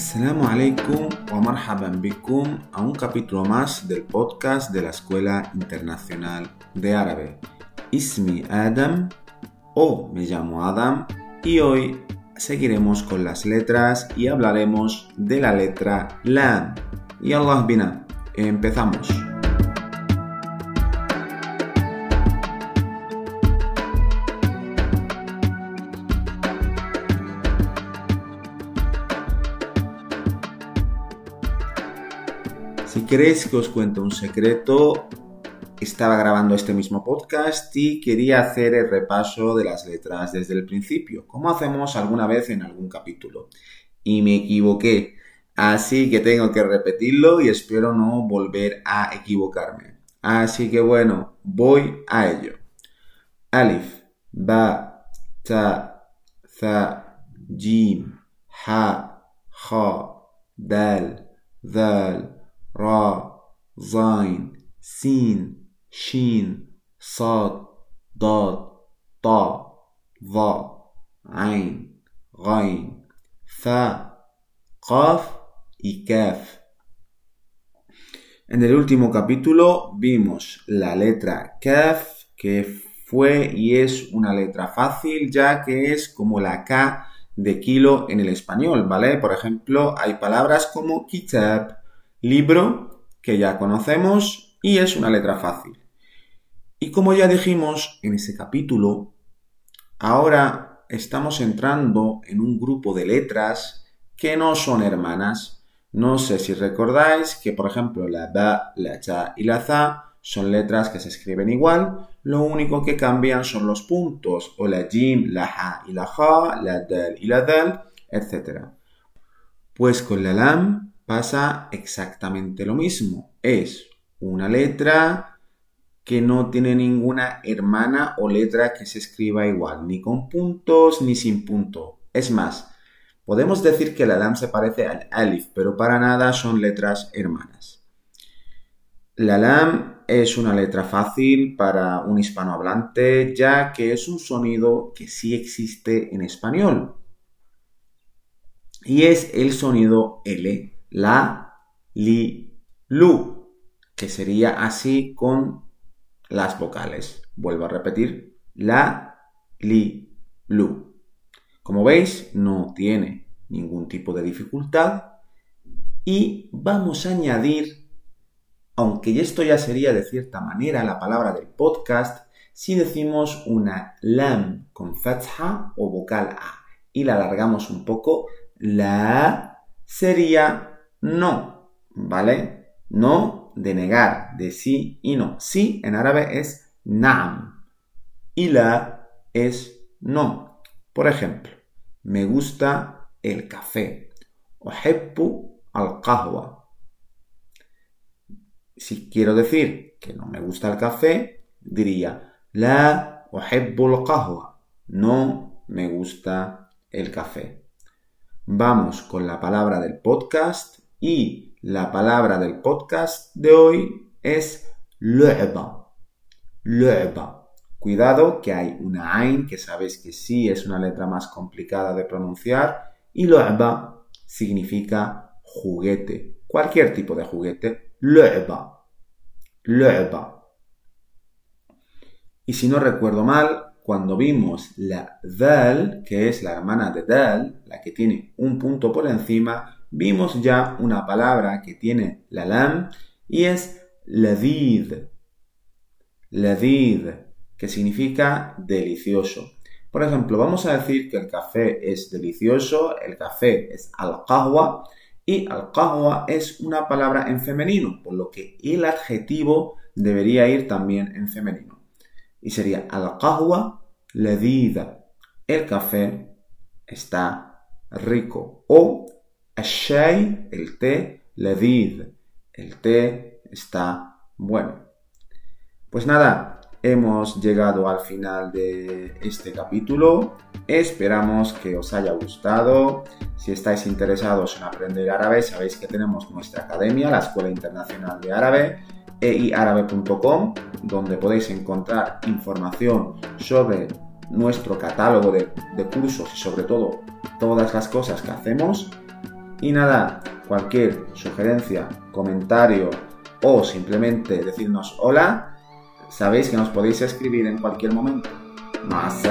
Assalamu alaikum wa marhaban bikum a un capítulo más del podcast de la Escuela Internacional de Árabe. Ismi Adam o me llamo Adam y hoy seguiremos con las letras y hablaremos de la letra Lam. Y Allah bina, empezamos. Si queréis que os cuente un secreto, estaba grabando este mismo podcast y quería hacer el repaso de las letras desde el principio, como hacemos alguna vez en algún capítulo. Y me equivoqué, así que tengo que repetirlo y espero no volver a equivocarme. Así que bueno, voy a ello. Alif, Ba, Ta, Za, Jim, Ha, Ja, Dal, Dal, Ra, Zain, Sin, Shin, Sad, Dad, Ta, Va, Ain, Gain, Fa, Qaf y Kaf. En el último capítulo vimos la letra Kaf, que fue y es una letra fácil, ya que es como la K de kilo en el español, ¿vale? Por ejemplo, hay palabras como kitab, libro que ya conocemos y es una letra fácil. Y como ya dijimos en ese capítulo, ahora estamos entrando en un grupo de letras que no son hermanas. No sé si recordáis que, por ejemplo, la ba, la cha y la za son letras que se escriben igual, lo único que cambian son los puntos, o la jim, la ha y la ja, la dal y la dal, etc. Pues con la lam pasa exactamente lo mismo. Es una letra que no tiene ninguna hermana o letra que se escriba igual, ni con puntos ni sin punto. Es más, podemos decir que la lam se parece al alif, pero para nada son letras hermanas. La lam es una letra fácil para un hispanohablante, ya que es un sonido que sí existe en español. Y es el sonido L la, li, lu, que sería así con las vocales. Vuelvo a repetir, la, li, lu. Como veis, no tiene ningún tipo de dificultad y vamos a añadir, aunque esto ya sería de cierta manera la palabra del podcast, si decimos una lam con fatha o vocal a y la alargamos un poco, la sería no, ¿vale? No de negar, de sí y no. Sí en árabe es na'am y la es no. Por ejemplo, me gusta el café. Ohebbu al-qahwa. Si quiero decir que no me gusta el café, diría la ohebbu al-qahwa. No me gusta el café. Vamos con la palabra del podcast y la palabra del podcast de hoy es lu'ba. Lu'ba. Cuidado que hay una ain que sabéis que sí es una letra más complicada de pronunciar y lu'ba significa juguete. Cualquier tipo de juguete. Lu'ba. Lu'ba. Y si no recuerdo mal, cuando vimos la dal, que es la hermana de dal, la que tiene un punto por encima, vimos ya una palabra que tiene la lam y es ladid. Ladid, que significa delicioso. Por ejemplo, vamos a decir que el café es delicioso, el café es al-qahwa y al-qahwa es una palabra en femenino, por lo que el adjetivo debería ir también en femenino. Y sería al-qahwa ladida. El café está rico o el el té, ledid, el té está bueno. Pues nada, hemos llegado al final de este capítulo. Esperamos que os haya gustado. Si estáis interesados en aprender árabe, sabéis que tenemos nuestra academia, la Escuela Internacional de Árabe, eiarabe.com, donde podéis encontrar información sobre nuestro catálogo de cursos y sobre todo todas las cosas que hacemos Y nada, cualquier sugerencia, comentario o simplemente decirnos hola, sabéis que nos podéis escribir en cualquier momento. Más.